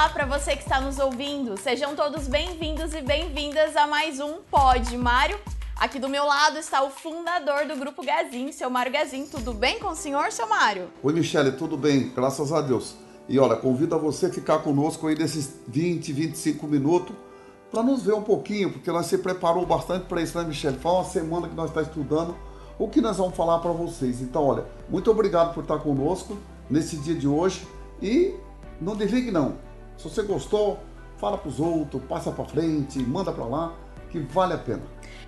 Olá para você que está nos ouvindo. Sejam todos bem-vindos e bem-vindas a mais um Pod Mário. Aqui do meu lado está o fundador do Grupo Gazin, seu Mário Gazin. Tudo bem com o senhor, seu Mário? Oi, Michele, tudo bem? Graças a Deus. E olha, convido a você a ficar conosco aí nesses 20, 25 minutos para nos ver um pouquinho, porque nós se preparou bastante para isso, né, Michele? Foi uma semana que nós estamos tá estudando o que nós vamos falar para vocês. Então, olha, muito obrigado por estar conosco nesse dia de hoje e não desligue não. Se você gostou, fala para os outros, passa para frente, manda para lá, que vale a pena.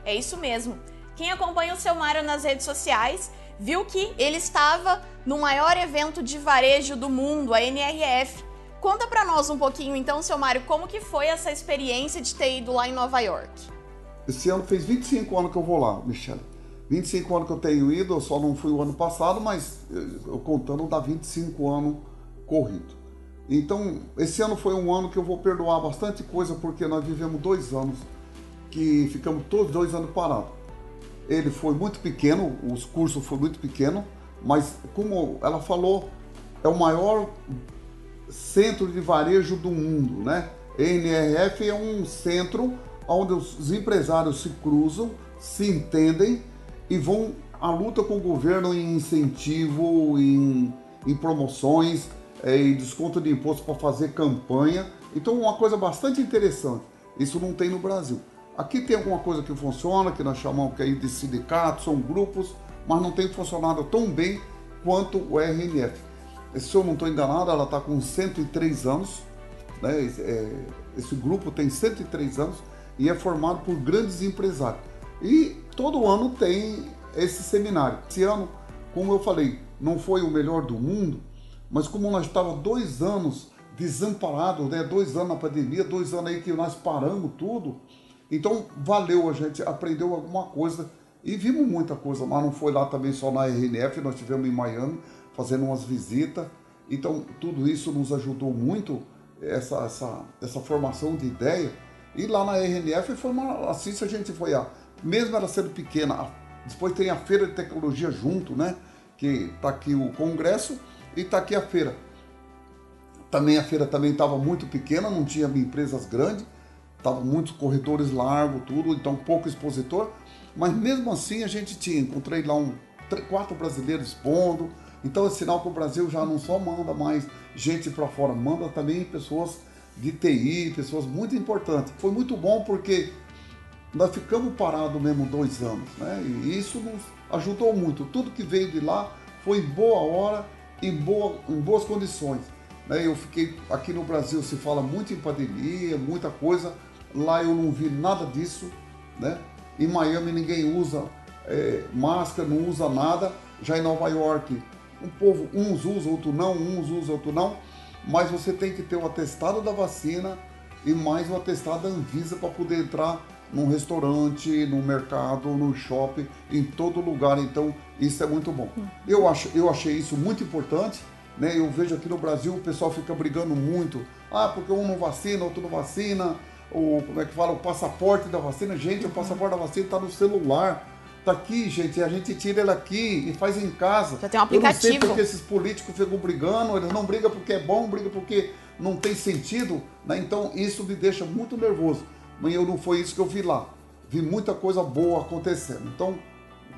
É isso mesmo. Quem acompanha o seu Mário nas redes sociais viu que ele estava no maior evento de varejo do mundo, a NRF. Conta para nós um pouquinho então, seu Mário, como que foi essa experiência de ter ido lá em Nova York? Esse ano fez 25 anos que eu vou lá, Michelle. 25 anos que eu tenho ido, eu só não fui o ano passado, mas eu contando dá 25 anos corrido. Então, esse ano foi um ano que eu vou perdoar bastante coisa, porque nós vivemos dois anos que ficamos todos dois anos parados. Ele foi muito pequeno, os cursos foram muito pequenos, mas como ela falou, é o maior centro de varejo do mundo, né? NRF é um centro onde os empresários se cruzam, se entendem e vão à luta com o governo em incentivo, em, em promoções, e desconto de imposto para fazer campanha. Então, uma coisa bastante interessante. Isso não tem no Brasil. Aqui tem alguma coisa que funciona, que nós chamamos que aí de sindicatos, são grupos, mas não tem funcionado tão bem quanto o RNF. Se eu não estou enganado, ela está com 103 anos, né? É, esse grupo tem 103 anos e é formado por grandes empresários. E todo ano tem esse seminário. Esse ano, como eu falei, não foi o melhor do mundo, mas como nós estávamos dois anos desamparados, né? dois anos na pandemia, dois anos aí que nós paramos tudo, então valeu a gente, aprendeu alguma coisa e vimos muita coisa, mas não foi lá também só na RNF, nós tivemos em Miami fazendo umas visitas, então tudo isso nos ajudou muito, essa, essa, essa formação de ideia. E lá na RNF foi uma, assim se a gente foi a, mesmo ela sendo pequena, depois tem a feira de tecnologia junto, né? Que tá aqui o congresso e está aqui a feira. Também a feira também estava muito pequena, não tinha empresas grandes, estava muitos corredores largos, tudo, então pouco expositor. Mas mesmo assim a gente tinha, encontrei lá um, quatro brasileiros expondo. Então é sinal que o Brasil já não só manda mais gente para fora, manda também pessoas de TI, pessoas muito importantes. Foi muito bom porque nós ficamos parados mesmo dois anos, né? E isso nos ajudou muito. Tudo que veio de lá foi boa hora em, boa, em boas condições. Né? Eu fiquei aqui no Brasil se fala muito em pandemia, muita coisa. Lá eu não vi nada disso, né? Em Miami ninguém usa é, máscara, não usa nada. Já em Nova York, um povo, uns usam, outros não, uns usam, outros não. Mas você tem que ter o atestado da vacina e mais o atestado da Anvisa para poder entrar num restaurante, no mercado, no shopping, em todo lugar. Então, isso é muito bom. Eu, acho, eu achei isso muito importante. Né? Eu vejo aqui no Brasil o pessoal fica brigando muito. Ah, porque um não vacina, outro não vacina. O, como é que fala? O passaporte da vacina. Gente, o passaporte da vacina está no celular. Tá aqui, gente. A gente tira ele aqui e faz em casa. Já tem um aplicativo. Eu não sei porque esses políticos ficam brigando. Eles não brigam porque é bom, brigam porque não tem sentido. Né? Então, isso me deixa muito nervoso mas eu não foi isso que eu vi lá. Vi muita coisa boa acontecendo. Então,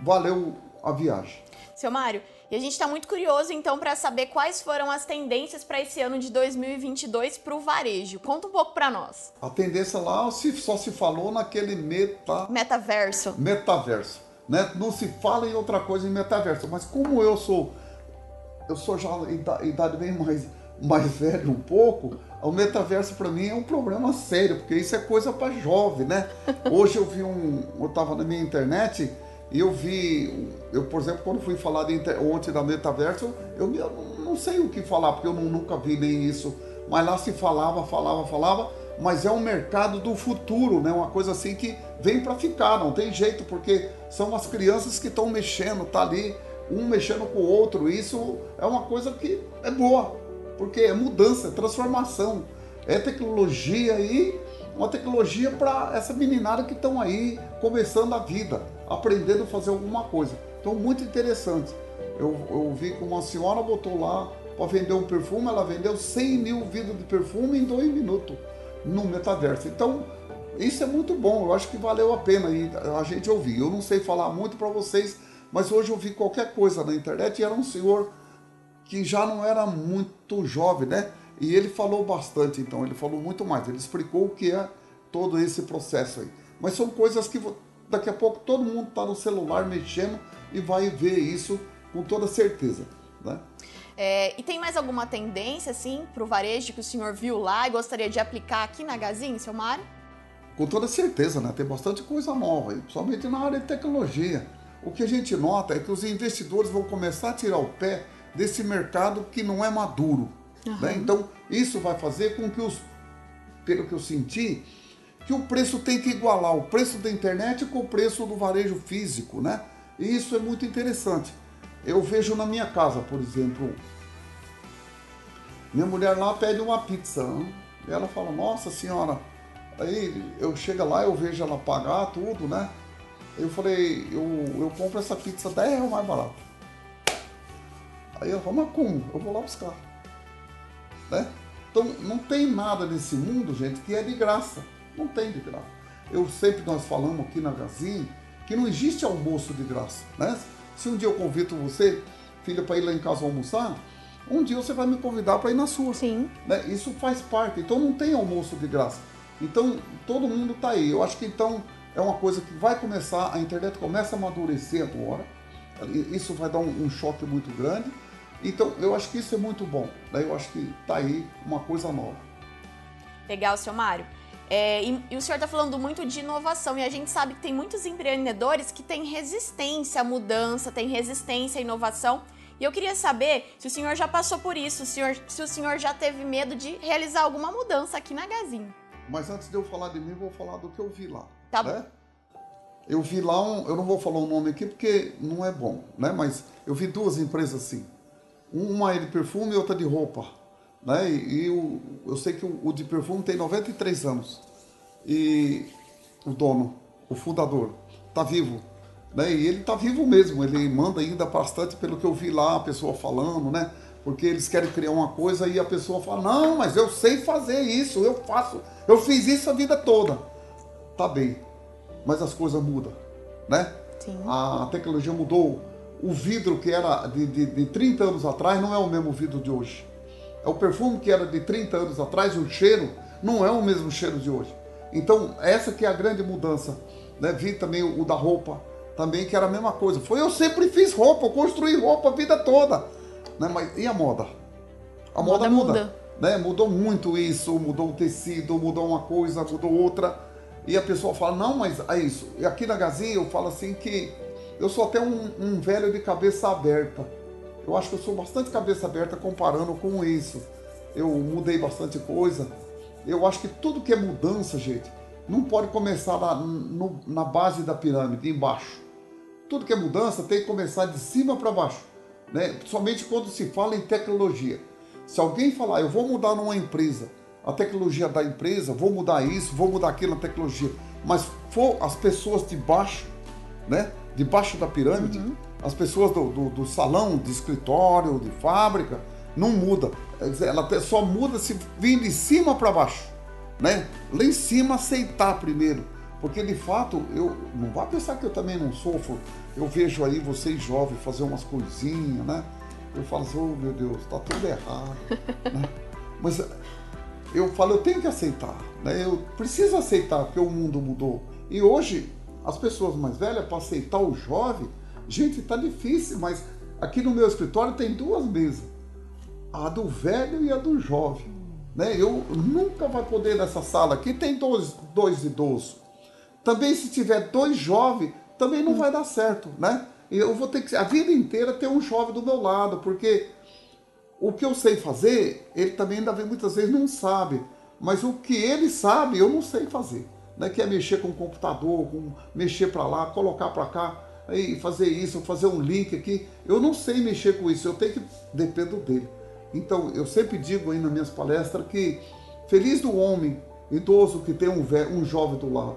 valeu a viagem. Seu Mário, e a gente está muito curioso então para saber quais foram as tendências para esse ano de 2022 para o varejo. Conta um pouco para nós. A tendência lá só se falou naquele meta... metaverso. Metaverso. Né? Não se fala em outra coisa em metaverso. Mas como eu sou, eu sou já idade bem mais, mais velho um pouco, o metaverso para mim é um problema sério, porque isso é coisa para jovem, né? Hoje eu vi um, eu estava na minha internet e eu vi, eu por exemplo, quando fui falar de ontem da metaverso, eu, eu não sei o que falar, porque eu não, nunca vi nem isso, mas lá se falava, falava, falava, mas é um mercado do futuro, né? Uma coisa assim que vem para ficar, não tem jeito, porque são as crianças que estão mexendo, tá ali, um mexendo com o outro, isso é uma coisa que é boa, porque é mudança, é transformação, é tecnologia e uma tecnologia para essa meninada que estão aí começando a vida, aprendendo a fazer alguma coisa. Então, muito interessante. Eu, eu vi que uma senhora botou lá para vender um perfume, ela vendeu 100 mil vidros de perfume em dois minutos no metaverso. Então, isso é muito bom, eu acho que valeu a pena a gente ouvir. Eu não sei falar muito para vocês, mas hoje eu vi qualquer coisa na internet e era um senhor que já não era muito jovem, né? E ele falou bastante, então, ele falou muito mais. Ele explicou o que é todo esse processo aí. Mas são coisas que daqui a pouco todo mundo está no celular mexendo e vai ver isso com toda certeza, né? É, e tem mais alguma tendência, assim, para o varejo que o senhor viu lá e gostaria de aplicar aqui na Gazin, seu Mário? Com toda certeza, né? Tem bastante coisa nova, aí, principalmente na área de tecnologia. O que a gente nota é que os investidores vão começar a tirar o pé desse mercado que não é maduro. Uhum. Né? Então, isso vai fazer com que os, pelo que eu senti, que o preço tem que igualar o preço da internet com o preço do varejo físico, né? E isso é muito interessante. Eu vejo na minha casa, por exemplo, minha mulher lá pede uma pizza. Né? E ela fala, nossa senhora. Aí eu chego lá, eu vejo ela pagar tudo, né? Eu falei, eu, eu compro essa pizza 10 reais mais barato. Aí ela fala, mas como? Eu vou lá buscar. Né? Então não tem nada nesse mundo, gente, que é de graça. Não tem de graça. Eu sempre nós falamos aqui na Gazin que não existe almoço de graça, né? Se um dia eu convido você, filha, para ir lá em casa almoçar, um dia você vai me convidar para ir na sua. Sim. Né? Isso faz parte. Então não tem almoço de graça. Então todo mundo está aí. Eu acho que então é uma coisa que vai começar, a internet começa a amadurecer agora. Isso vai dar um, um choque muito grande. Então eu acho que isso é muito bom. Né? Eu acho que está aí uma coisa nova. Legal, seu Mário. É, e, e, o senhor está falando muito de inovação, e a gente sabe que tem muitos empreendedores que têm resistência à mudança, têm resistência à inovação. E eu queria saber se o senhor já passou por isso, se o senhor, se o senhor já teve medo de realizar alguma mudança aqui na Gazin. Mas antes de eu falar de mim, vou falar do que eu vi lá. Tá né? bom. Eu vi lá um, eu não vou falar o nome aqui porque não é bom, né? Mas eu vi duas empresas assim. Uma é de perfume e outra de roupa. Né? E, e o, eu sei que o, o, de perfume tem 93 anos. E o dono, o fundador, está vivo. Né? E ele está vivo mesmo, ele manda ainda bastante pelo que eu vi lá, a pessoa falando, né? Porque eles querem criar uma coisa e a pessoa fala, não, mas eu sei fazer isso, eu faço, eu fiz isso a vida toda. Tá bem, mas as coisas mudam, né? Sim. A tecnologia mudou. O vidro que era de, de, de 30 anos atrás não é o mesmo vidro de hoje. É o perfume que era de 30 anos atrás, o cheiro não é o mesmo cheiro de hoje. Então, essa que é a grande mudança. Né? Vi também o, o da roupa, também que era a mesma coisa. Foi eu sempre fiz roupa, eu construí roupa a vida toda. Né? Mas e a moda? A moda, moda muda. muda. Né? Mudou muito isso, mudou o tecido, mudou uma coisa, mudou outra. E a pessoa fala, não, mas é isso. E aqui na Gazinha eu falo assim que eu sou até um, um velho de cabeça aberta. Eu acho que eu sou bastante cabeça aberta comparando com isso. Eu mudei bastante coisa. Eu acho que tudo que é mudança, gente, não pode começar na, no, na base da pirâmide, embaixo. Tudo que é mudança tem que começar de cima para baixo. Né? Somente quando se fala em tecnologia. Se alguém falar, eu vou mudar numa empresa, a tecnologia da empresa, vou mudar isso, vou mudar aquilo na tecnologia, mas for as pessoas de baixo, né? Debaixo da pirâmide, uhum as pessoas do, do, do salão, de escritório, de fábrica, não muda. Ela só muda se vir de cima para baixo. Né? Lá em cima aceitar primeiro. Porque de fato, eu não vá pensar que eu também não sofro. Eu vejo aí vocês jovens fazer umas coisinhas, né? Eu falo assim, oh meu Deus, tá tudo errado. né? Mas eu falo, eu tenho que aceitar. Né? Eu preciso aceitar, porque o mundo mudou. E hoje, as pessoas mais velhas, para aceitar o jovem, Gente, tá difícil, mas aqui no meu escritório tem duas mesas. A do velho e a do jovem. Né? Eu nunca vai poder nessa sala aqui, tem dois, dois idosos. Também se tiver dois jovens, também não vai dar certo, né? Eu vou ter que a vida inteira ter um jovem do meu lado, porque o que eu sei fazer, ele também ainda muitas vezes não sabe. Mas o que ele sabe, eu não sei fazer. Né? Que é mexer com o computador, com, mexer para lá, colocar para cá aí fazer isso, fazer um link aqui. Eu não sei mexer com isso, eu tenho que dependo dele. Então, eu sempre digo aí nas minhas palestras que feliz do homem idoso que tem um, um jovem do lado.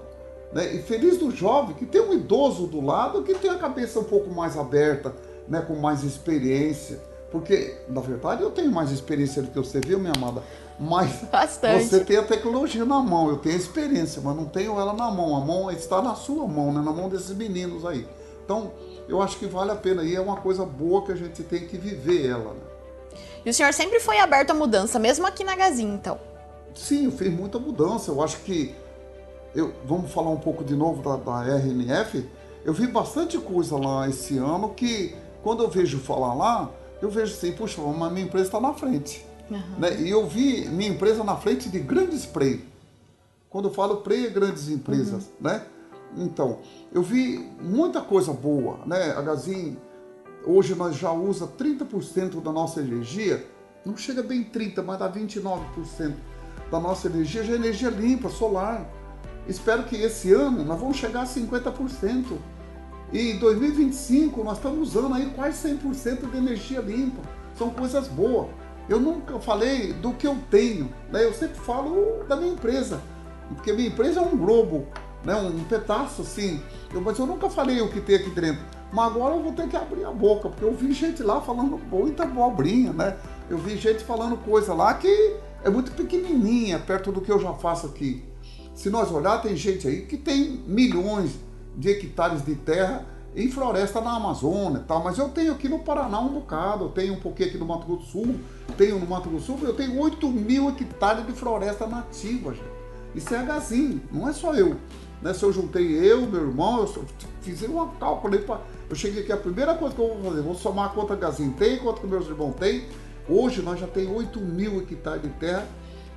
Né? E feliz do jovem que tem um idoso do lado que tem a cabeça um pouco mais aberta, né? com mais experiência. Porque, na verdade, eu tenho mais experiência do que você, viu, minha amada? Mas Bastante. você tem a tecnologia na mão, eu tenho a experiência, mas não tenho ela na mão. A mão está na sua mão, né? na mão desses meninos aí. Então, eu acho que vale a pena e é uma coisa boa que a gente tem que viver ela. Né? E o senhor sempre foi aberto à mudança, mesmo aqui na Gazin, então? Sim, eu fiz muita mudança. Eu acho que. Eu, vamos falar um pouco de novo da, da RNF. Eu vi bastante coisa lá esse ano que, quando eu vejo falar lá, eu vejo assim, puxa, mas minha empresa está na frente. Uhum. Né? E eu vi minha empresa na frente de grandes play. Quando eu falo play, é grandes empresas, uhum. né? Então, eu vi muita coisa boa, né? A Gazin, hoje nós já usa 30% da nossa energia, não chega bem 30, mas dá 29% da nossa energia, já é energia limpa, solar. Espero que esse ano nós vamos chegar a 50%. E em 2025 nós estamos usando aí quase 100% de energia limpa. São coisas boas. Eu nunca falei do que eu tenho, né? Eu sempre falo da minha empresa, porque minha empresa é um globo, né? Um pedaço assim. Eu, mas eu nunca falei o que tem aqui dentro. Mas agora eu vou ter que abrir a boca, porque eu vi gente lá falando muita bobrinha, né? Eu vi gente falando coisa lá que é muito pequenininha perto do que eu já faço aqui. Se nós olhar, tem gente aí que tem milhões de hectares de terra em floresta na Amazônia, tal, mas eu tenho aqui no Paraná um bocado, eu tenho um pouquinho aqui no Mato Grosso do Sul, tenho no Mato Grosso do Sul, eu tenho 8 mil hectares de floresta nativa, gente. Isso é agazinho, não é só eu. Né? Se eu juntei eu, meu irmão, eu fiz uma cálculo para. Eu cheguei aqui, a primeira coisa que eu vou fazer, vou somar quanto a Gazinho tem, quanto que meus irmãos têm. Hoje nós já temos 8 mil hectares de terra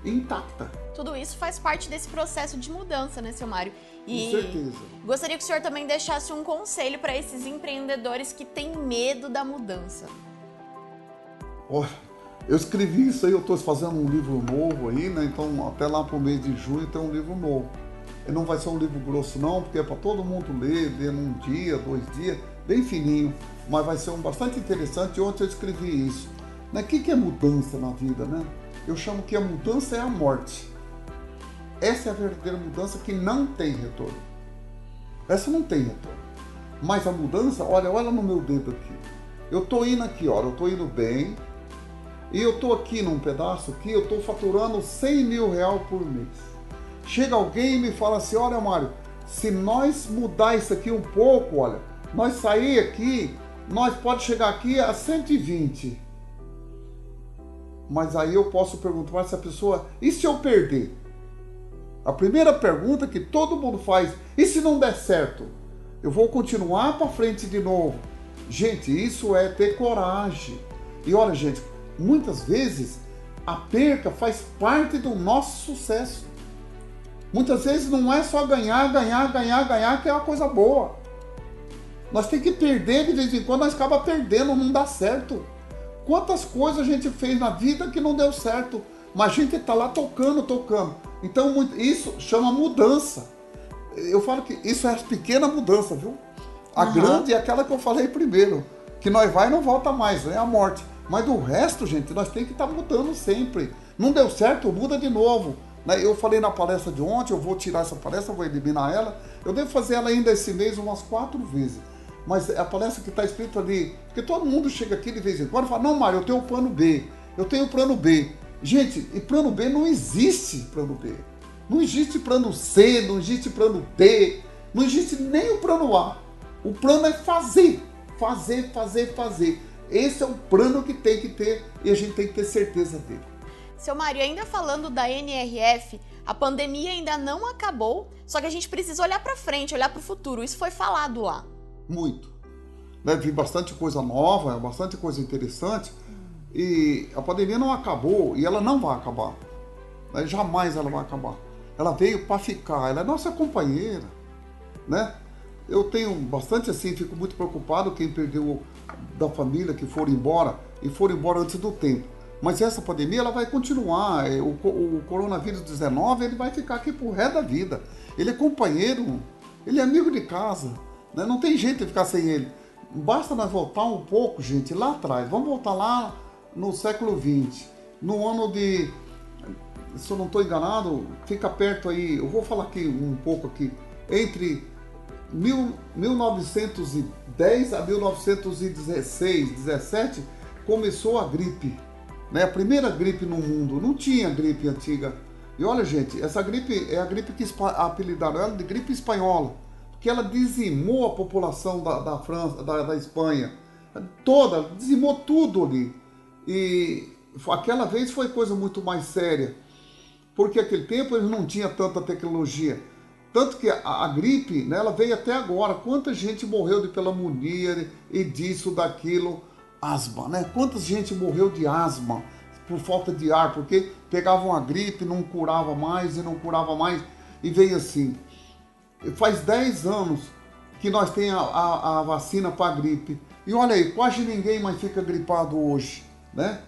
intacta. Tudo isso faz parte desse processo de mudança, né, seu Mário? E Com certeza. Gostaria que o senhor também deixasse um conselho para esses empreendedores que têm medo da mudança. Oh, eu escrevi isso aí, eu estou fazendo um livro novo aí, né? Então até lá para o mês de junho tem um livro novo. E não vai ser um livro grosso não, porque é para todo mundo ler, ler num dia, dois dias, bem fininho. Mas vai ser um bastante interessante. Ontem eu escrevi isso. O né? que, que é mudança na vida, né? Eu chamo que a mudança é a morte. Essa é a verdadeira mudança que não tem retorno. Essa não tem retorno. Mas a mudança, olha, olha no meu dedo aqui. Eu tô indo aqui, olha, eu tô indo bem. E eu tô aqui num pedaço aqui, eu tô faturando 100 mil reais por mês. Chega alguém e me fala assim, olha Mário, se nós mudar isso aqui um pouco, olha, nós sair aqui, nós pode chegar aqui a 120. Mas aí eu posso perguntar para essa pessoa, e se eu perder? A primeira pergunta que todo mundo faz: e se não der certo? Eu vou continuar para frente de novo. Gente, isso é ter coragem. E olha, gente, muitas vezes a perca faz parte do nosso sucesso. Muitas vezes não é só ganhar, ganhar, ganhar, ganhar que é uma coisa boa. Nós temos que perder de vez em quando, nós acaba perdendo, não dá certo. Quantas coisas a gente fez na vida que não deu certo, mas a gente está lá tocando, tocando. Então isso chama mudança. Eu falo que isso é a pequena mudança, viu? A uhum. grande é aquela que eu falei primeiro, que nós vai e não volta mais, é a morte. Mas do resto, gente, nós temos que estar tá mudando sempre. Não deu certo, muda de novo. Né? Eu falei na palestra de ontem, eu vou tirar essa palestra, vou eliminar ela. Eu devo fazer ela ainda esse mês umas quatro vezes. Mas a palestra que está escrito ali, porque todo mundo chega aqui de vez em quando e fala, não, Mário, eu tenho o plano B, eu tenho o plano B. Gente, e plano B não existe plano B. Não existe plano C, não existe plano D, não existe nem o plano A. O plano é fazer, fazer, fazer, fazer. Esse é o plano que tem que ter e a gente tem que ter certeza dele. Seu Mário, ainda falando da NRF, a pandemia ainda não acabou, só que a gente precisa olhar para frente, olhar para o futuro. Isso foi falado lá. Muito. Né, vi bastante coisa nova, bastante coisa interessante. E a pandemia não acabou e ela não vai acabar. Né? Jamais ela vai acabar. Ela veio para ficar, ela é nossa companheira, né? Eu tenho bastante assim, fico muito preocupado quem perdeu da família, que foram embora e foram embora antes do tempo. Mas essa pandemia ela vai continuar. É, o, o coronavírus 19 ele vai ficar aqui por resto da vida. Ele é companheiro, ele é amigo de casa. Né? Não tem jeito de ficar sem ele. Basta nós voltar um pouco, gente, lá atrás. Vamos voltar lá no século XX, no ano de, se eu não estou enganado, fica perto aí, eu vou falar aqui um pouco aqui, entre mil, 1910 a 1916, 17, começou a gripe, né? A primeira gripe no mundo, não tinha gripe antiga. E olha, gente, essa gripe é a gripe que apelidaram ela de gripe espanhola, porque ela dizimou a população da, da França, da, da Espanha, toda, dizimou tudo ali. E aquela vez foi coisa muito mais séria, porque aquele tempo eles não tinha tanta tecnologia. Tanto que a, a, gripe, né, ela veio até agora. Quanta gente morreu de pneumonia e disso, daquilo, asma, né? Quanta gente morreu de asma por falta de ar, porque pegavam a gripe, não curava mais e não curava mais, e veio assim. Faz 10 anos que nós temos a, a, a vacina para gripe. E olha aí, quase ninguém mais fica gripado hoje, né?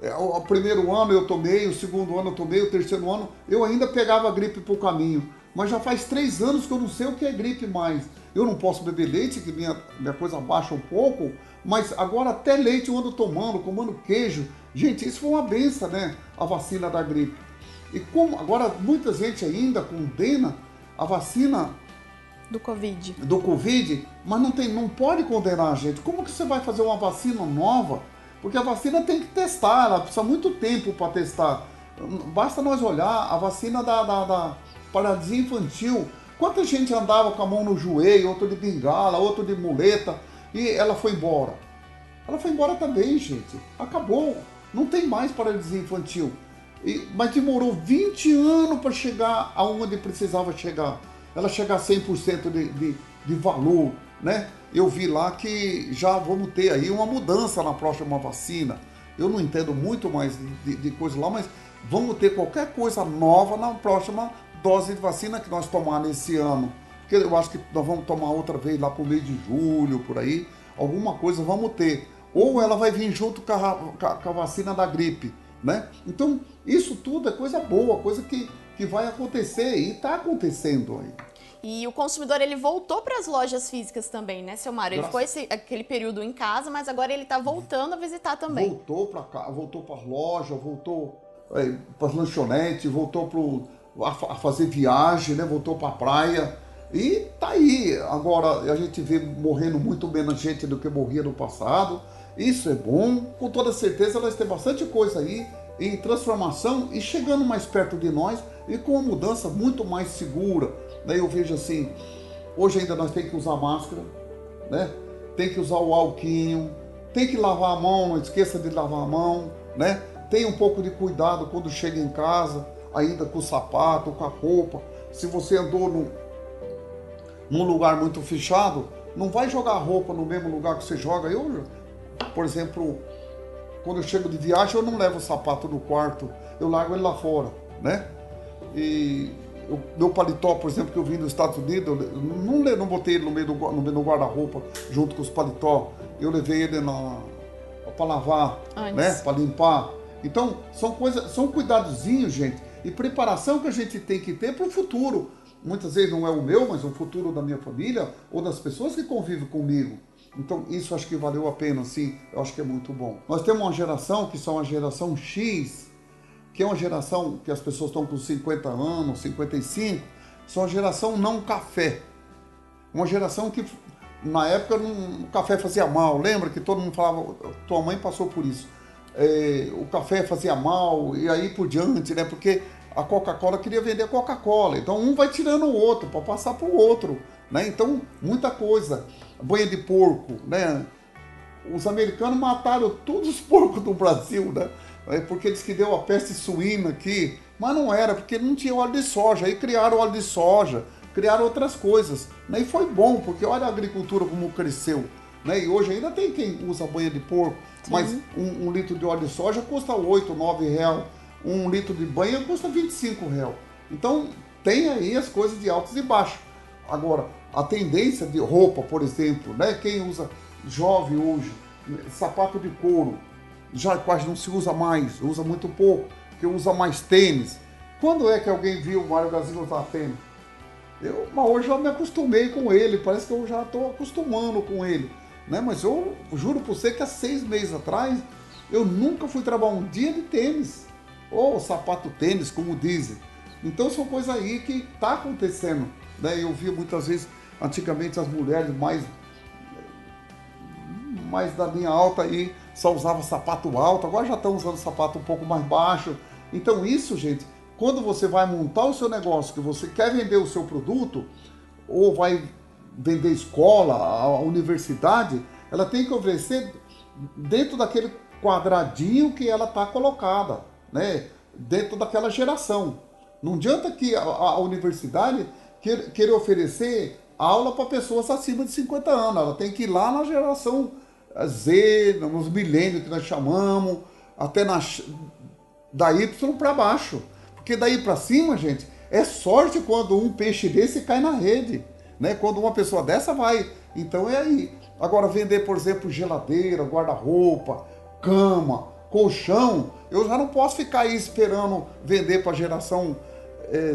É, o, primeiro ano eu tomei, o segundo ano eu tomei, o terceiro ano eu ainda pegava a gripe o caminho. Mas já faz três anos que eu não sei o que é gripe mais. Eu não posso beber leite, que minha, minha coisa baixa um pouco, mas agora até leite eu ando tomando, comendo queijo. Gente, isso foi uma benção, né? A vacina da gripe. E como agora muita gente ainda condena a vacina do Covid. Do Covid, mas não tem, não pode condenar a gente. Como que você vai fazer uma vacina nova? Porque a vacina tem que testar, ela precisa muito tempo para testar. Basta nós olhar a vacina da, da, da paralisia infantil. Quanta gente andava com a mão no joelho, outro de bengala, outro de muleta, e ela foi embora. Ela foi embora também, gente. Acabou. Não tem mais paralisia infantil. Mas demorou 20 anos para chegar aonde precisava chegar. Ela chegar a 100% de, de, de valor, né? Eu vi lá que já vamos ter aí uma mudança na próxima vacina. Eu não entendo muito mais de, de coisa lá, mas vamos ter qualquer coisa nova na próxima dose de vacina que nós tomar nesse ano. Porque eu acho que nós vamos tomar outra vez lá para o mês de julho, por aí. Alguma coisa vamos ter. Ou ela vai vir junto com a, com a vacina da gripe, né? Então, isso tudo é coisa boa, coisa que, que vai acontecer e está acontecendo aí. E o consumidor ele voltou para as lojas físicas também, né, seu Mário? Ele ficou esse, aquele período em casa, mas agora ele está voltando a visitar também. Voltou para cá, voltou para as lojas, voltou é, para as lanchonetes, voltou pro, a, a, fazer viagem, né? Voltou para a praia. E tá aí. Agora a gente vê morrendo muito menos gente do que morria no passado. Isso é bom. Com toda certeza nós temos bastante coisa aí em transformação e chegando mais perto de nós e com uma mudança muito mais segura Daí eu vejo assim, hoje ainda nós temos que usar máscara, né? Tem que usar o alquinho, tem que lavar a mão, não esqueça de lavar a mão, né? Tem um pouco de cuidado quando chega em casa, ainda com o sapato, com a roupa. Se você andou num, num lugar muito fechado, não vai jogar a roupa no mesmo lugar que você joga. Eu, por exemplo, quando eu chego de viagem, eu não levo o sapato no quarto, eu largo ele lá fora, né? E o meu paletó, por exemplo, que eu vim dos Estados Unidos, eu não, não botei ele no meio do, no meio do guarda-roupa junto com os paletó. Eu levei ele para lavar, Antes. né? Para limpar. Então, são coisas, são cuidadozinhos, gente, e preparação que a gente tem que ter para o futuro. Muitas vezes não é o meu, mas o futuro da minha família ou das pessoas que convivem comigo. Então, isso acho que valeu a pena, sim. Eu acho que é muito bom. Nós temos uma geração que são a geração X, que é uma geração que as pessoas estão com 50 anos, 55, são uma geração não café. Uma geração que na época o café fazia mal. Lembra que todo mundo falava, tua mãe passou por isso. É, o café fazia mal e aí por diante, né? Porque a Coca-Cola queria vender Coca-Cola. Então um vai tirando o outro para passar para o outro, né? Então muita coisa. Banha de porco, né? Os americanos mataram todos os porcos do Brasil, né? é porque diz que deu a peste suína aqui, mas não era, porque não tinha óleo de soja. Aí criaram óleo de soja, criaram outras coisas. Né? E foi bom, porque olha a agricultura como cresceu. Né? E hoje ainda tem quem usa banha de porco, Sim. mas um, um, litro de óleo de soja custa 8, 9 reais. Um litro de banha custa 25 reais. Então tem aí as coisas de altos e baixos. Agora, a tendência de roupa, por exemplo, né? quem usa jovem hoje, sapato de couro, já quase não se usa mais, usa muito pouco, que usa mais tênis. Quando é que alguém viu o Mário Gazinho usar tênis? Eu, mas hoje eu me acostumei com ele, parece que eu já estou acostumando com ele. Né? Mas eu juro por você que há seis meses atrás eu nunca fui trabalhar um dia de tênis, ou sapato tênis, como dizem. Então são coisas aí que está acontecendo. Né? Eu vi muitas vezes, antigamente, as mulheres mais, mais da linha alta aí só usava sapato alto, agora já estão usando sapato um pouco mais baixo. Então isso, gente, quando você vai montar o seu negócio, que você quer vender o seu produto, ou vai vender escola, a universidade, ela tem que oferecer dentro daquele quadradinho que ela está colocada, né? dentro daquela geração. Não adianta que a, a universidade queira oferecer aula para pessoas acima de 50 anos, ela tem que ir lá na geração Z, nos milênios que nós chamamos, até na, da Y para baixo. Porque daí para cima, gente, é sorte quando um peixe desse cai na rede. Né? Quando uma pessoa dessa vai. Então é aí. Agora, vender, por exemplo, geladeira, guarda-roupa, cama, colchão, eu já não posso ficar aí esperando vender para a geração, é,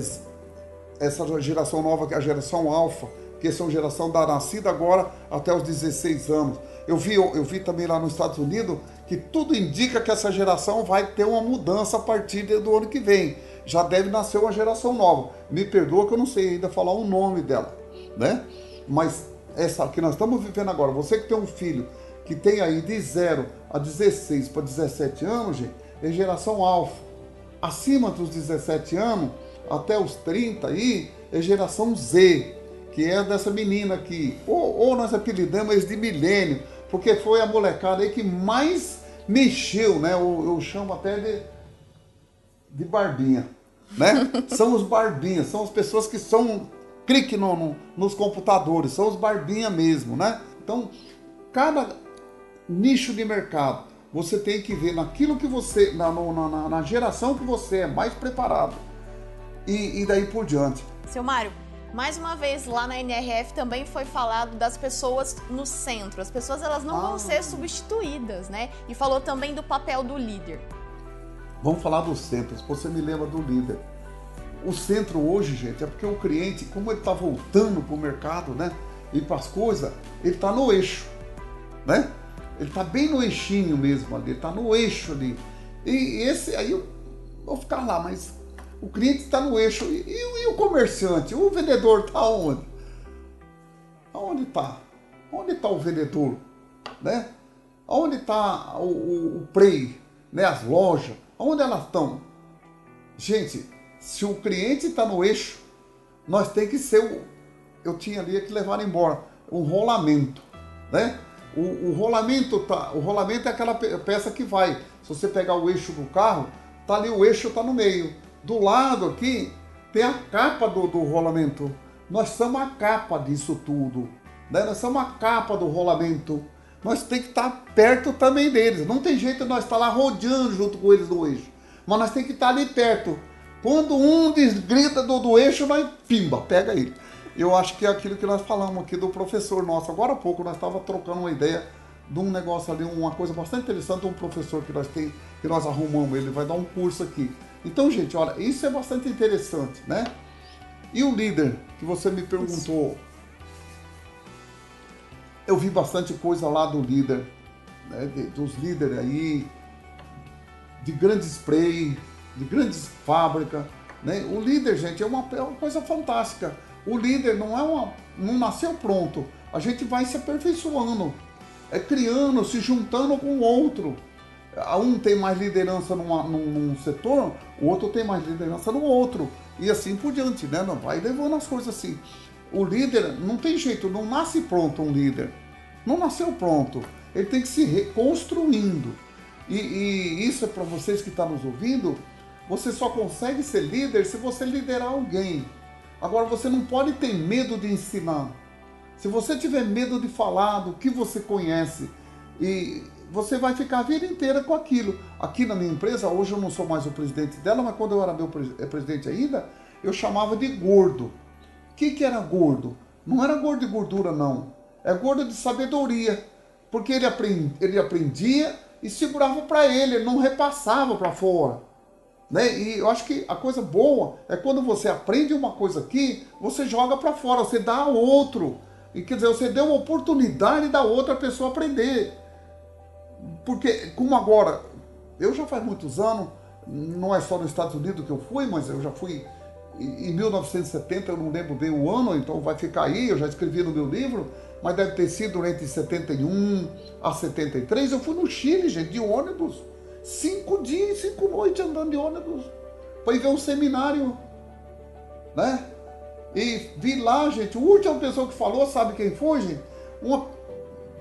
essa geração nova, que é a geração alfa, que são geração da nascida agora até os 16 anos. Eu vi, eu vi também lá nos Estados Unidos que tudo indica que essa geração vai ter uma mudança a partir do ano que vem. Já deve nascer uma geração nova. Me perdoa que eu não sei ainda falar o nome dela, né? Mas essa que nós estamos vivendo agora, você que tem um filho que tem aí de 0 a 16 para 17 anos, gente, é geração alfa. Acima dos 17 anos, até os 30 aí, é geração Z, que é dessa menina aqui. Ou, ou nós apelidamos de milênio, porque foi a molecada aí que mais mexeu, né? Eu, eu chamo até de, de barbinha, né? são os barbinhas, são as pessoas que são clique no, no, nos computadores, são os barbinha mesmo, né? Então, cada nicho de mercado, você tem que ver naquilo que você, na, na, na geração que você é mais preparado e, e daí por diante. Seu Mário, mais uma vez, lá na NRF também foi falado das pessoas no centro. As pessoas elas não ah. vão ser substituídas, né? E falou também do papel do líder. Vamos falar do centro. Você me lembra do líder. O centro hoje, gente, é porque o cliente, como ele está voltando para o mercado, né? E para as coisas, ele está no eixo, né? Ele está bem no eixinho mesmo ali, ele está no eixo ali. E esse aí eu vou ficar lá, mas o cliente está no eixo. E, e, e, o comerciante? O vendedor está onde? Aonde está? Onde está o vendedor? Né? Onde está o, o, o Prey? Né? As lojas? Onde elas estão? Gente, se o cliente está no eixo, nós tem que ser o. Eu tinha ali que levar embora um rolamento, né? O, o, rolamento tá, o rolamento é aquela peça que vai. Se você pegar o eixo do carro, tá ali o eixo tá no meio. Do lado aqui tem a capa do, do rolamento. Nós somos a capa disso tudo. Né? Nós somos a capa do rolamento. Nós tem que estar perto também deles. Não tem jeito de nós estar lá rodeando junto com eles no eixo. Mas nós tem que estar ali perto. Quando um desgrita do, do eixo, nós pimba, pega ele. Eu acho que é aquilo que nós falamos aqui do professor nosso. Agora há pouco nós estávamos trocando uma ideia de um negócio ali, uma coisa bastante interessante, um professor que nós tem, que nós arrumamos, ele vai dar um curso aqui. Então, gente, olha, isso é bastante interessante, né? E o líder, que você me perguntou, eu vi bastante coisa lá do líder, né? dos líderes aí, de grandes spray, de grandes fábricas, né? O líder, gente, é uma, é uma coisa fantástica. O líder não é uma, não nasceu pronto. A gente vai se aperfeiçoando, é criando, se juntando com o outro um tem mais liderança numa, num, num, setor, o outro tem mais liderança no outro. E assim por diante, né? Não vai levando as coisas assim. O líder não tem jeito, não nasce pronto um líder. Não nasceu pronto. Ele tem que se reconstruindo. E, e isso é para vocês que estão tá nos ouvindo. Você só consegue ser líder se você liderar alguém. Agora você não pode ter medo de ensinar. Se você tiver medo de falar do que você conhece e você vai ficar a vida inteira com aquilo. Aqui na minha empresa, hoje eu não sou mais o presidente dela, mas quando eu era meu eh, presidente ainda, eu chamava de gordo. O que, que era gordo? Não era gordo de gordura, não. É gordo de sabedoria. Porque ele, aprend, ele aprendia e segurava para ele, ele não repassava para fora. Né? E eu acho que a coisa boa é quando você aprende uma coisa aqui, você joga para fora, você dá ao outro. E quer dizer, você deu oportunidade da outra pessoa aprender. Porque, como agora, eu já faz muitos anos, não é só nos Estados Unidos que eu fui, mas eu já fui em 1970, eu não lembro bem o ano, então vai ficar aí, eu já escrevi no meu livro, mas deve ter sido entre 71 a 73. Eu fui no Chile, gente, de ônibus. Cinco dias, cinco noites andando de ônibus. Para ir ver um seminário. Né? E vi lá, gente, a última pessoa que falou, sabe quem foi, gente? Uma,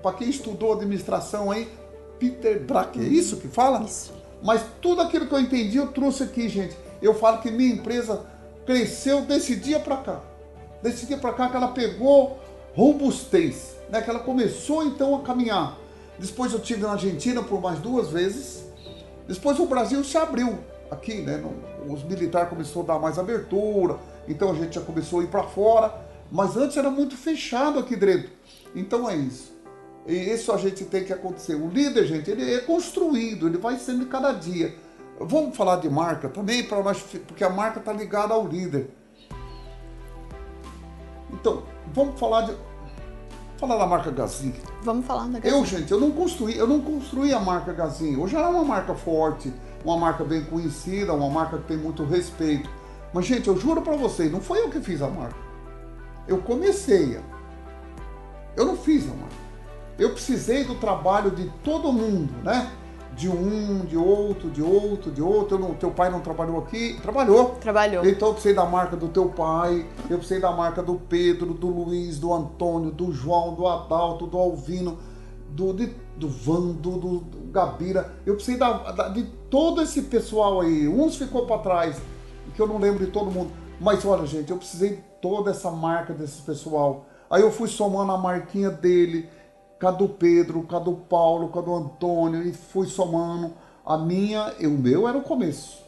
para quem estudou administração aí, Peter Brack, é isso que fala? Isso. Mas tudo aquilo que eu entendi, eu trouxe aqui, gente. Eu falo que minha empresa cresceu desse dia para cá. Desse dia para cá que ela pegou robustez, né? Que ela começou então a caminhar. Depois eu tive na Argentina por mais duas vezes. Depois o Brasil se abriu aqui, né? No, os militares começaram a dar mais abertura, então a gente já começou a ir para fora. Mas antes era muito fechado aqui dentro. Então é isso. E isso a gente tem que acontecer. O líder, gente, ele é construído, ele vai sendo cada dia. Vamos falar de marca também, para nós, porque a marca está ligada ao líder. Então, vamos falar de. Falar da marca Gazin. Vamos falar da Gazin. Eu, gente, eu não construí, eu não construí a marca Gazin. Hoje ela é uma marca forte, uma marca bem conhecida, uma marca que tem muito respeito. Mas, gente, eu juro para vocês, não foi eu que fiz a marca. Eu comecei. Eu não fiz a marca. Eu precisei do trabalho de todo mundo, né? de um, de outro, de outro, de outro. Não, teu pai não trabalhou aqui? Trabalhou. Trabalhou. Então eu precisei da marca do teu pai, eu precisei da marca do Pedro, do Luiz, do Antônio, do João, do Adalto, do Alvino, do, de, do Van, do, do, Gabira. Eu precisei da, da, de todo esse pessoal aí. Uns ficou para trás, que eu não lembro de todo mundo. Mas olha, gente, eu precisei de toda essa marca desse pessoal. Aí eu fui somando a marquinha dele cada do Pedro, cada do Paulo, cada do Antônio, e fui somando. A minha, e o meu era o começo.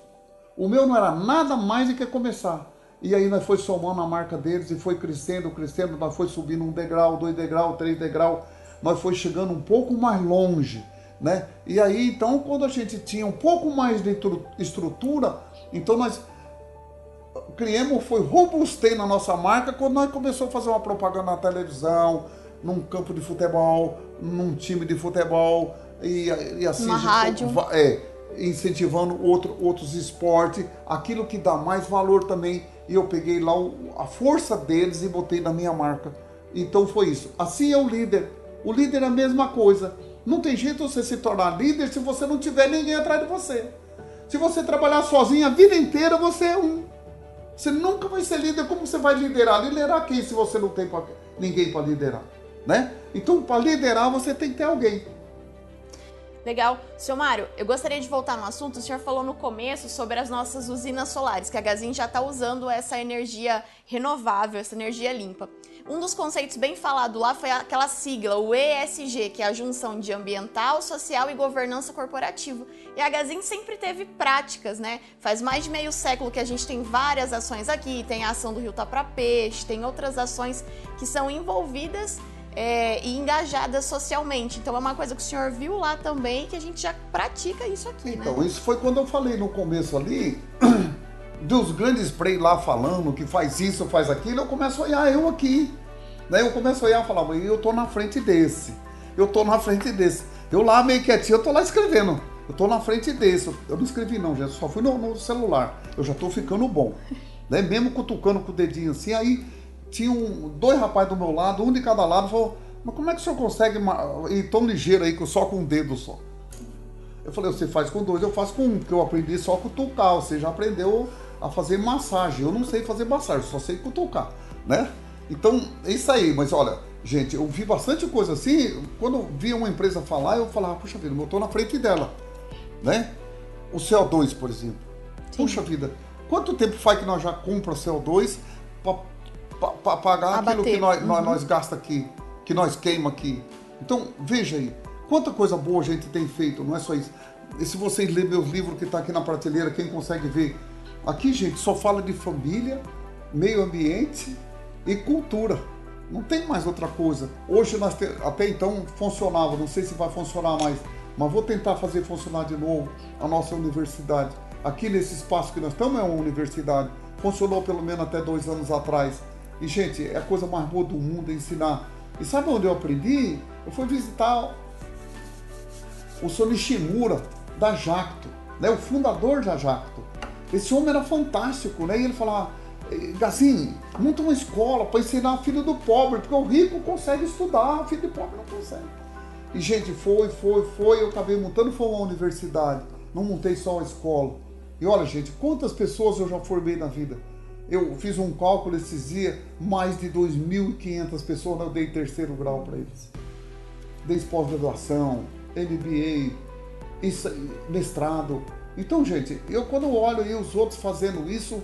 O meu não era nada mais do que começar. E aí nós foi somando a marca deles e foi crescendo, crescendo, nós foi subindo um degrau, dois degrau, três degrau, nós foi chegando um pouco mais longe, né? E aí então quando a gente tinha um pouco mais de estrutura, então nós criamos, foi robustei na nossa marca quando nós começamos a fazer uma propaganda na televisão, num campo de futebol, num time de futebol e, e assim Uma rádio. É, incentivando outro, outros esportes, aquilo que dá mais valor também. E eu peguei lá o, a força deles e botei na minha marca. Então foi isso. Assim é o líder. O líder é a mesma coisa. Não tem jeito você se tornar líder se você não tiver ninguém atrás de você. Se você trabalhar sozinho a vida inteira, você é um. Você nunca vai ser líder. Como você vai liderar? Liderar quem se você não tem pra, ninguém para liderar? Né? Então, para liderar, você tem que ter alguém. Legal. Seu Mário, eu gostaria de voltar no assunto. O senhor falou no começo sobre as nossas usinas solares, que a Gazin já está usando essa energia renovável, essa energia limpa. Um dos conceitos bem falado lá foi aquela sigla, o ESG, que é a junção de ambiental, social e governança corporativa. E a Gazin sempre teve práticas, né? Faz mais de meio século que a gente tem várias ações aqui, tem a ação do Rio Tá Pra Peixe, tem outras ações que são envolvidas é, e engajada socialmente. Então é uma coisa que o senhor viu lá também que a gente já pratica isso aqui. Né? Então, né? isso foi quando eu falei no começo ali dos grandes spray lá falando que faz isso, faz aquilo, eu começo a olhar eu aqui. Né? Eu começo a olhar e falar, eu tô na frente desse, eu tô na frente desse. Eu lá meio quietinho, eu tô lá escrevendo. Eu tô na frente desse. Eu não escrevi não, já só fui no, no celular. Eu já tô ficando bom. né? Mesmo cutucando com o dedinho assim, aí tinha um, dois rapazes do meu lado, um de cada lado, falou, mas como é que o senhor consegue ir tão ligeiro aí só com um dedo só? Eu falei, você faz com dois, eu faço com um, porque eu aprendi só com cutucar, você já aprendeu a fazer massagem. Eu não sei fazer massagem, só sei cutucar, né? Então, é isso aí, mas olha, gente, eu vi bastante coisa assim, quando eu via uma empresa falar, eu falava, puxa vida, eu tô na frente dela, né? O CO2, por exemplo. Sim. Puxa vida, quanto tempo faz que nós já compra CO2 para para pagar Abater. aquilo que nós, uhum. nós, nós gasta aqui, que nós queima aqui. Então, veja aí, quanta coisa boa a gente tem feito, não é só isso. E se vocês lerem meus livros que está aqui na prateleira, quem consegue ver? Aqui, gente, só fala de família, meio ambiente e cultura. Não tem mais outra coisa. Hoje, nós te... até então, funcionava, não sei se vai funcionar mais, mas vou tentar fazer funcionar de novo a nossa universidade. Aqui nesse espaço que nós estamos é uma universidade. Funcionou pelo menos até dois anos atrás. E, gente, é a coisa mais boa do mundo ensinar. E sabe onde eu aprendi? Eu fui visitar o Sonishimura da Jacto, né? o fundador da Jacto. Esse homem era fantástico, né? E ele falava, assim, monta uma escola para ensinar filho do pobre, porque o rico consegue estudar, filho do pobre não consegue. E, gente, foi, foi, foi, eu acabei montando, foi uma universidade, não montei só uma escola. E olha, gente, quantas pessoas eu já formei na vida? Eu fiz um cálculo esses dias, mais de 2.500 pessoas eu dei terceiro grau para eles. Dei pós-graduação, MBA, mestrado. Então, gente, eu quando olho aí os outros fazendo isso,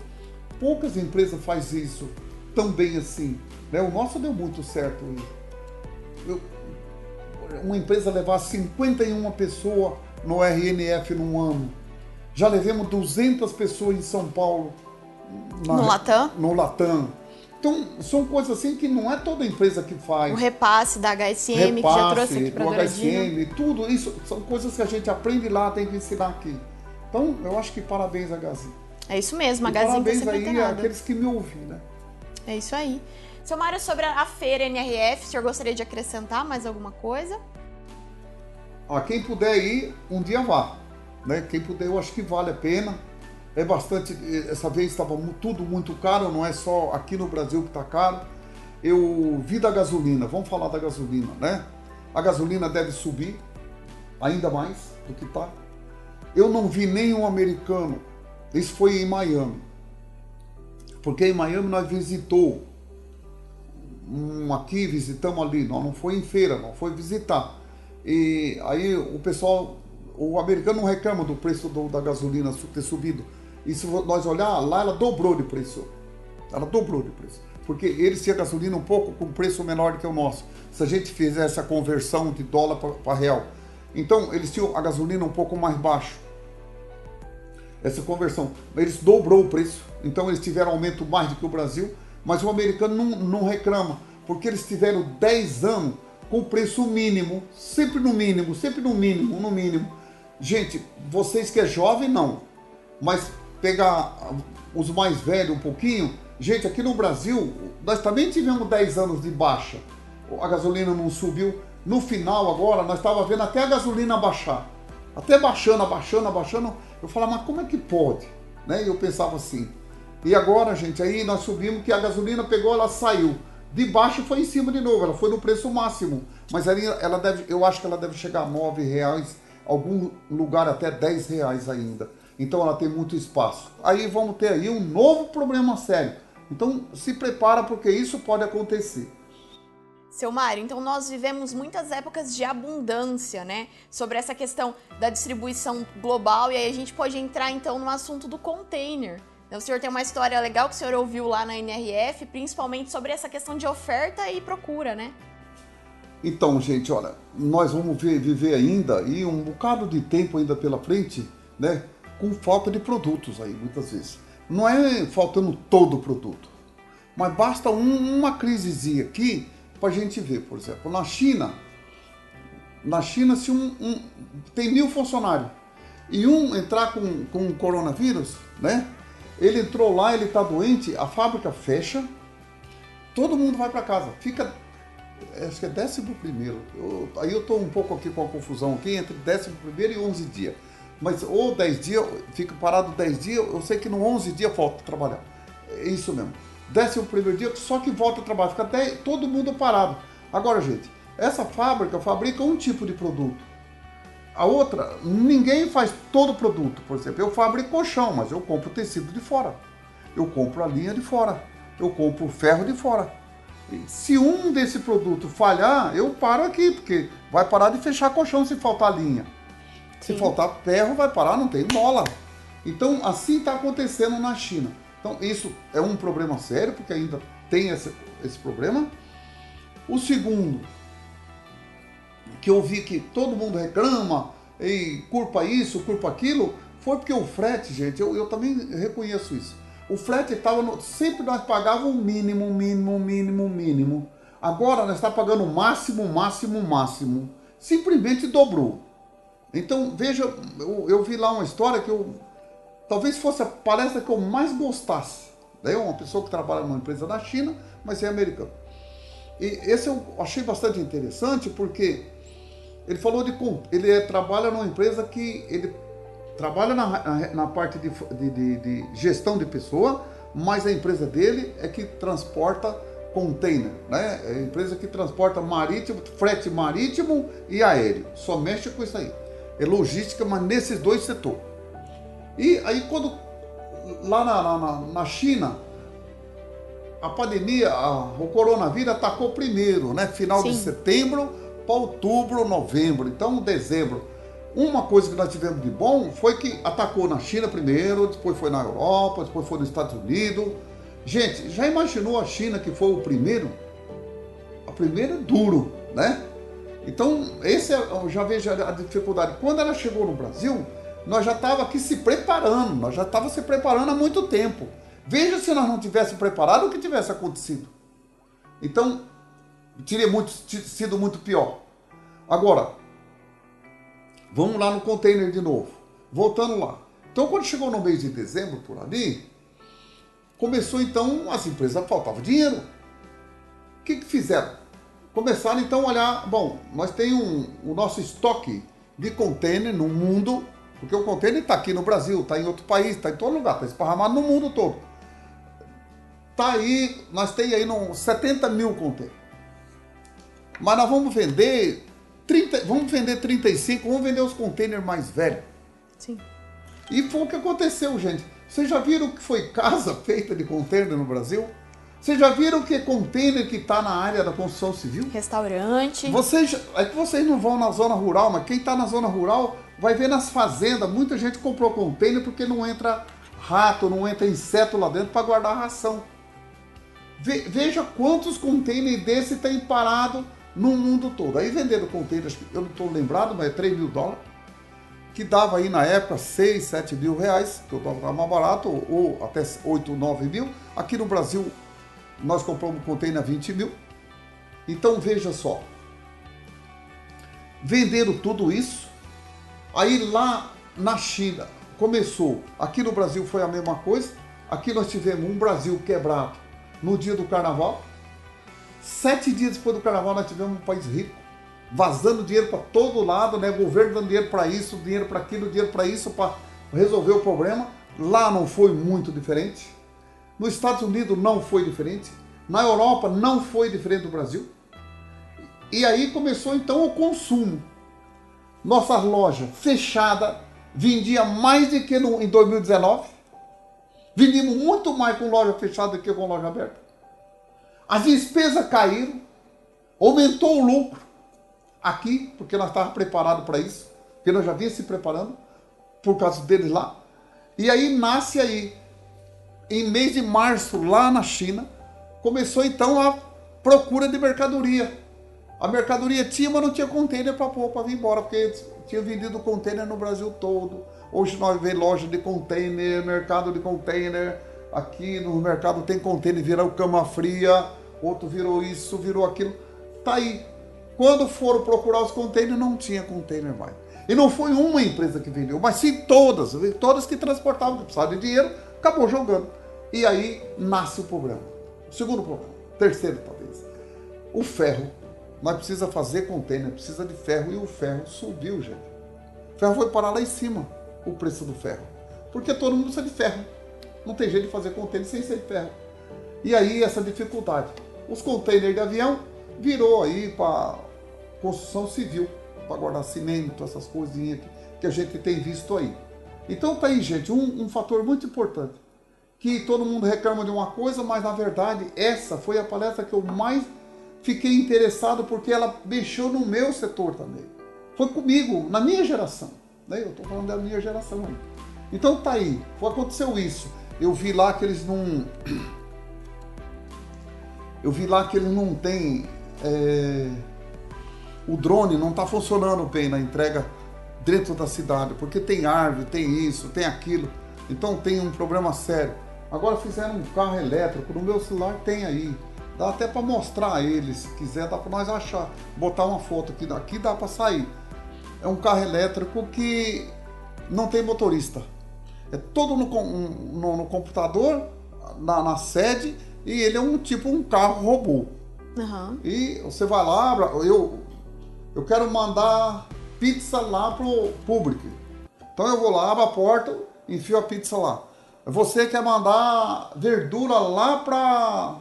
poucas empresas fazem isso tão bem assim. Né? O nosso deu muito certo. Eu, uma empresa levar 51 pessoas no RNF num ano. Já levamos 200 pessoas em São Paulo. Na, no Latam? No Latam. Então, são coisas assim que não é toda empresa que faz. O repasse da HSM, repasse, que já trouxe aqui para o HSM, tudo isso são coisas que a gente aprende lá, tem que ensinar aqui. Então, eu acho que parabéns a Gazi. É isso mesmo, a Gazi Parabéns aí àqueles que me ouvem, né? É isso aí. Seu Mário, sobre a feira NRF, o senhor gostaria de acrescentar mais alguma coisa? Ah, quem puder ir, um dia vá. Né? Quem puder, eu acho que vale a pena é bastante. Essa vez estava tudo muito caro, não é só aqui no Brasil que está caro. Eu vi da gasolina, vamos falar da gasolina, né? A gasolina deve subir ainda mais do que está. Eu não vi nenhum americano, isso foi em Miami, porque em Miami nós visitou um aqui, visitamos ali, nós não foi em feira, não foi visitar. E aí o pessoal, o americano não reclama do preço do, da gasolina ter subido e se nós olhar, lá ela dobrou de preço. Ela dobrou de preço. Porque eles tinham gasolina um pouco com preço menor que o nosso. Se a gente fizer essa conversão de dólar para real. Então, eles tinham a gasolina um pouco mais baixo. Essa conversão. Eles dobrou o preço. Então, eles tiveram aumento mais do que o Brasil. Mas o americano não, não reclama. Porque eles tiveram 10 anos com preço mínimo. Sempre no mínimo, sempre no mínimo, no mínimo. Gente, vocês que é jovem, não. Mas pegar os mais velhos um pouquinho, gente, aqui no Brasil, nós também tivemos 10 anos de baixa. A gasolina não subiu. No final, agora, nós estávamos vendo até a gasolina baixar. Até baixando, abaixando, abaixando. Eu falava, mas como é que pode? Né? E eu pensava assim. E agora, gente, aí nós subimos que a gasolina pegou, ela saiu. De baixo foi em cima de novo, ela foi no preço máximo. Mas ali ela deve, eu acho que ela deve chegar a 9 reais, algum lugar até 10 reais ainda então ela tem muito espaço. Aí vamos ter aí um novo problema sério. Então se prepara porque isso pode acontecer. Seu Mário, então nós vivemos muitas épocas de abundância, né? Sobre essa questão da distribuição global, e aí a gente pode entrar então no assunto do container. O senhor tem uma história legal que o senhor ouviu lá na NRF, principalmente sobre essa questão de oferta e procura, né? Então, gente, olha, nós vamos viver ainda e um bocado de tempo ainda pela frente, né? Com falta de produtos aí, muitas vezes. Não é faltando todo o produto, mas basta um, uma crisezinha aqui para a gente ver, por exemplo, na China, na China se um, um, tem mil funcionários e um entrar com, com coronavírus, né? Ele entrou lá, ele está doente, a fábrica fecha, todo mundo vai para casa, fica acho que é décimo primeiro. Eu, aí eu estou um pouco aqui com a confusão aqui entre décimo primeiro e 11 dias. Mas ou 10 dias, fica parado 10 dias, eu sei que no 11 dias volta a trabalhar. É isso mesmo. Desce o primeiro dia, só que volta a trabalhar, fica até todo mundo parado. Agora, gente, essa fábrica fabrica um tipo de produto. A outra, ninguém faz todo o produto. Por exemplo, eu fabrico colchão, mas eu compro tecido de fora. Eu compro a linha de fora. Eu compro o ferro de fora. Se um desse produto falhar, eu paro aqui, porque vai parar de fechar colchão se faltar linha. Se faltar ferro, vai parar, não tem mola. Então, assim está acontecendo na China. Então, isso é um problema sério, porque ainda tem esse, esse problema. O segundo, que eu vi que todo mundo reclama e culpa isso, culpa aquilo, foi porque o frete, gente, eu, eu também reconheço isso. O frete estava. Sempre nós pagávamos o mínimo, mínimo, mínimo, mínimo. Agora nós estamos tá pagando o máximo, máximo, máximo. Simplesmente dobrou. Então, veja, eu, eu, vi lá uma história que eu. Talvez fosse a palestra que eu mais gostasse. Daí uma pessoa que trabalha numa empresa da China, mas é americano. E esse eu achei bastante interessante porque ele falou de. Ele é, trabalha numa empresa que ele trabalha na, na, na parte de, de, de, gestão de pessoa, mas a empresa dele é que transporta container, né? É a empresa que transporta marítimo, frete marítimo e aéreo. Só mexe com isso aí. É logística, mas nesses dois setores. E aí quando lá na, na, na China a pandemia, a, o coronavírus atacou primeiro, né? Final Sim. de setembro para outubro, novembro, então dezembro. Uma coisa que nós tivemos de bom foi que atacou na China primeiro, depois foi na Europa, depois foi nos Estados Unidos. Gente, já imaginou a China que foi o primeiro? A primeira é duro, né? Então, esse é, eu já vejo a dificuldade. Quando ela chegou no Brasil, nós já estava aqui se preparando, nós já estava se preparando há muito tempo. Veja se nós não tivéssemos preparado o que tivesse acontecido. Então, teria muito, sido muito pior. Agora, vamos lá no container de novo. Voltando lá. Então, quando chegou no mês de dezembro, por ali, começou então, as empresas faltava dinheiro. O que, que fizeram? Começaram então a olhar, bom, nós temos um, o nosso estoque de container no mundo, porque o container está aqui no Brasil, está em outro país, está em todo lugar, está esparramado no mundo todo. Está aí, nós temos aí no 70 mil containers. Mas nós vamos vender 30, vamos vender 35, vamos vender os containers mais velhos. Sim. E foi o que aconteceu, gente. Vocês já viram que foi casa feita de container no Brasil? Vocês já viram que container que está na área da construção civil? Restaurante. Vocês, é que vocês não vão na zona rural, mas quem está na zona rural vai ver nas fazendas. Muita gente comprou container porque não entra rato, não entra inseto lá dentro para guardar ração. veja quantos containers desse tem parado no mundo todo. Aí venderam containers, eu não estou lembrado, mas é 3 mil dólares, que dava aí na época 6, 7 mil reais, que dólar estava mais barato, ou, ou até 8, 9 mil. Aqui no Brasil, nós compramos um container 20 mil. Então veja só, venderam tudo isso, aí lá na China começou, aqui no Brasil foi a mesma coisa, aqui nós tivemos um Brasil quebrado no dia do carnaval, Sete dias depois do carnaval nós tivemos um país rico, vazando dinheiro para todo lado, né? O governo dando dinheiro para isso, dinheiro para aquilo, dinheiro para isso, para resolver o problema. Lá não foi muito diferente. Nos Estados Unidos não foi diferente. Na Europa não foi diferente do Brasil. E aí começou então o consumo. Nossa loja fechada vendia mais do que no, em 2019. Vendíamos muito mais com loja fechada do que com loja aberta. As despesas caíram, aumentou o lucro aqui, porque nós estávamos preparados para isso, porque nós já vinha se preparando por causa deles lá. E aí nasce aí, em mês de março, lá na China, começou então a procura de mercadoria. A mercadoria tinha, mas não tinha container para pôr para vir embora, porque tinha vendido container no Brasil todo. Hoje nós vemos loja de container, mercado de container. Aqui no mercado tem container, virou cama fria outro virou isso, virou aquilo. Tá aí. Quando foram procurar os containers, não tinha container mais. E não foi uma empresa que vendeu, mas sim todas, todas que transportavam, que precisavam de dinheiro, acabou jogando. E aí nasce o problema. O segundo problema, terceiro talvez. O ferro. Nós precisa fazer container, precisa de ferro e o ferro subiu, gente. O ferro foi parar lá em cima, o preço do ferro. Porque todo mundo precisa de ferro. Não tem jeito de fazer container sem ser ferro. E aí essa dificuldade os containers de avião virou aí para construção civil, para guardar cimento, essas coisinhas que, que, a gente tem visto aí. Então tá aí, gente, um, um fator muito importante. Que todo mundo reclama de uma coisa, mas na verdade essa foi a palestra que eu mais fiquei interessado porque ela mexeu no meu setor também. Foi comigo, na minha geração. Né? Eu estou falando da minha geração aí. Então tá aí, aconteceu isso. Eu vi lá que eles não eu vi lá que ele não tem. É, o drone não está funcionando bem na entrega dentro da cidade, porque tem árvore, tem isso, tem aquilo. Então tem um problema sério. Agora fizeram um carro elétrico, no meu celular tem aí. Dá até para mostrar ele, se quiser, dá para nós achar. Botar uma foto aqui, daqui dá para sair. É um carro elétrico que não tem motorista. É todo no, no, no computador, na, na sede e ele é um tipo um carro robô. Uhum. E você vai lá, eu, eu quero mandar pizza lá pro público. Então eu vou lá, abro a porta, enfio a pizza lá. Você quer mandar verdura lá para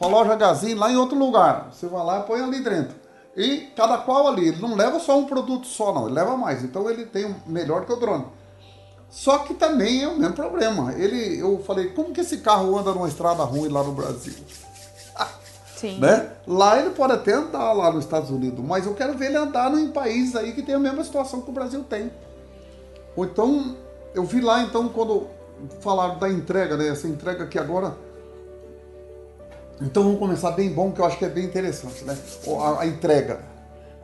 a loja Gazin, lá em outro lugar. Você vai lá e põe ali dentro. E cada qual ali, ele não leva só um produto só, não, ele leva mais. Então ele tem um melhor que o drone. Só que também é o mesmo problema. Ele, eu falei, como que esse carro anda numa estrada ruim lá no Brasil? Sim. Né? Lá ele pode até andar lá nos Estados Unidos, mas eu quero ver ele andar em países aí que tem a mesma situação que o Brasil tem. Ou então, eu vi lá então quando falaram da entrega, né? Essa entrega aqui agora. Então vamos começar bem bom, que eu acho que é bem interessante, né? A, a entrega.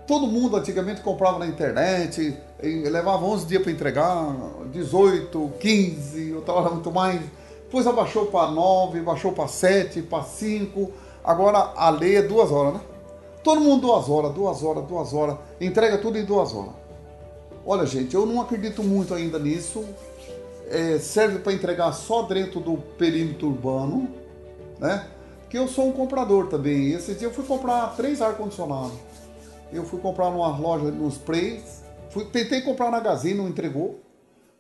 Todo mundo antigamente comprava na internet, levava 11 dias para entregar, 18, 15, outra hora muito mais. Depois abaixou para 9, baixou para 7, para 5 Agora a lei é duas horas, né? Todo mundo duas horas, duas horas, duas horas. Entrega tudo em duas horas. Olha, gente, eu não acredito muito ainda nisso. É, serve para entregar só dentro do perímetro urbano, né? Porque eu sou um comprador também. Esse dia eu fui comprar três ar-condicionados. Eu fui comprar numa loja nos. Fui, tentei comprar na Gazin, não entregou.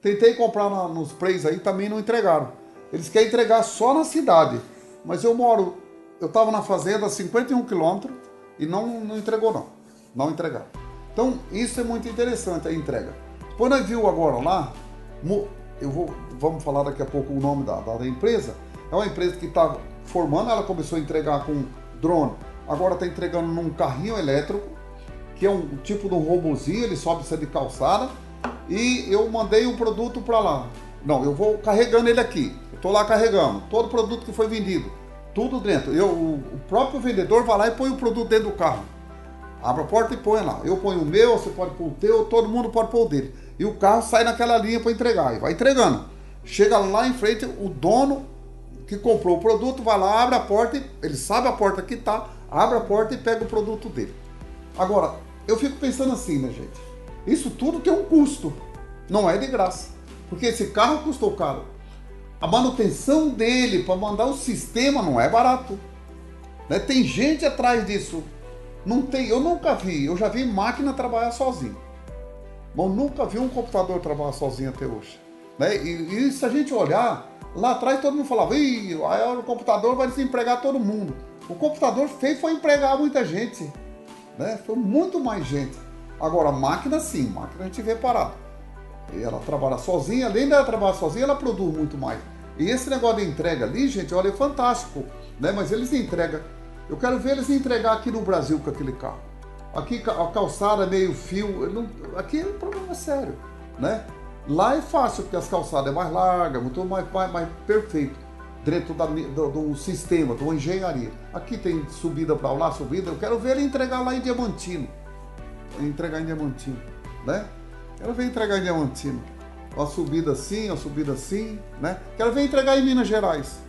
Tentei comprar na, nos Preys aí, também não entregaram. Eles querem entregar só na cidade. Mas eu moro eu estava na fazenda a 51 quilômetros e não, não entregou não. Não entregaram. Então, isso é muito interessante, a entrega. Viu agora lá, eu vou, vamos falar daqui a pouco o nome da, da empresa, é uma empresa que está formando, ela começou a entregar com drone, agora está entregando num carrinho elétrico, que é um tipo de um robozinho, ele sobe você de calçada, e eu mandei o produto para lá. Não, eu vou carregando ele aqui. Estou lá carregando todo o produto que foi vendido tudo dentro. Eu, o, próprio vendedor vai lá e põe o produto dentro do carro. Abre a porta e põe lá. Eu ponho o meu, você pode pôr o teu, todo mundo pode pôr o dele. E o carro sai naquela linha para entregar. E vai entregando. Chega lá em frente, o dono que comprou o produto vai lá, abre a porta, ele sabe a porta que tá, abre a porta e pega o produto dele. Agora, eu fico pensando assim, né, gente? Isso tudo tem um custo. Não é de graça. Porque esse carro custou caro. A manutenção dele para mandar o sistema não é barato. Né? Tem gente atrás disso. Não tem, eu nunca vi, eu já vi máquina trabalhar sozinho. Mas nunca vi um computador trabalhar sozinho até hoje. Né? E, e, se a gente olhar, lá atrás todo mundo falava, aí o computador vai desempregar todo mundo. O computador fez foi empregar muita gente. Né? Foi muito mais gente. Agora, máquina sim, máquina a gente vê parado. E ela trabalha sozinha, além dela trabalhar sozinha, ela produz muito mais. E esse negócio de entrega ali, gente, olha, é fantástico, né? Mas eles entregam. Eu quero ver eles entregar aqui no Brasil com aquele carro. Aqui a calçada meio fio, não, aqui é um problema sério, né? Lá é fácil, porque as calçadas é mais larga, muito mais, mais, mais perfeito, dentro da, do, do sistema, de uma engenharia. Aqui tem subida para lá, subida, eu quero ver ele entregar lá em Diamantino. Entregar em Diamantino, né? Quero ver entregar em Diamantino uma subida assim, uma subida assim, né? Quero ver entregar em Minas Gerais.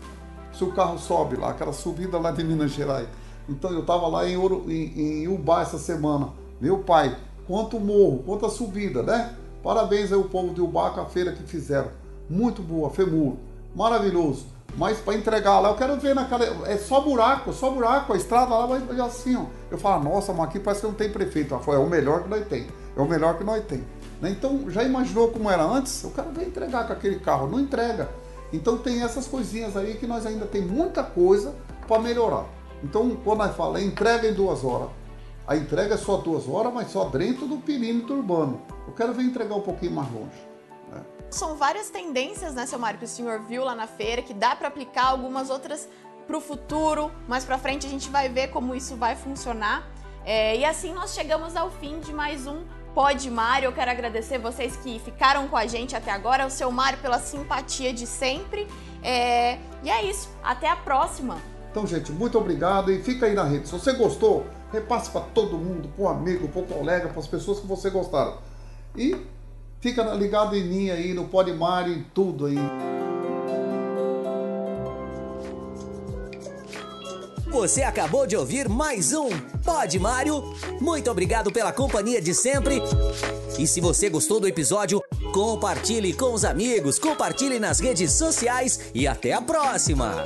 Se o carro sobe lá, aquela subida lá de Minas Gerais. Então eu estava lá em, Ouro, em, em Ubá essa semana. Meu pai, quanto morro, quanta subida, né? Parabéns aí o povo de Ubá com a feira que fizeram. Muito boa, FEMUR. Maravilhoso. Mas para entregar lá, eu quero ver naquela. É só buraco, só buraco. A estrada lá vai assim, ó. Eu falo, nossa, mas aqui parece que não tem prefeito. É o melhor que nós tem. É o melhor que nós tem. Né? Então, já imaginou como era antes? O cara vem entregar com aquele carro, não entrega. Então, tem essas coisinhas aí que nós ainda tem muita coisa para melhorar. Então, quando nós falamos entrega em duas horas, a entrega é só duas horas, mas só dentro do perímetro urbano. Eu quero ver entregar um pouquinho mais longe. Né? São várias tendências, né, seu Mário, que o senhor viu lá na feira, que dá para aplicar algumas outras para o futuro. Mais para frente a gente vai ver como isso vai funcionar. É, e assim nós chegamos ao fim de mais um Pode Mário, eu quero agradecer vocês que ficaram com a gente até agora, o seu Mário pela simpatia de sempre. É... E é isso, até a próxima. Então, gente, muito obrigado e fica aí na rede. Se você gostou, repasse para todo mundo, para o amigo, para o colega, para as pessoas que você gostaram. E fica ligado em mim aí, no Pode Mário, em tudo aí. Você acabou de ouvir mais um Pod Mário. Muito obrigado pela companhia de sempre. E se você gostou do episódio, compartilhe com os amigos, compartilhe nas redes sociais e até a próxima.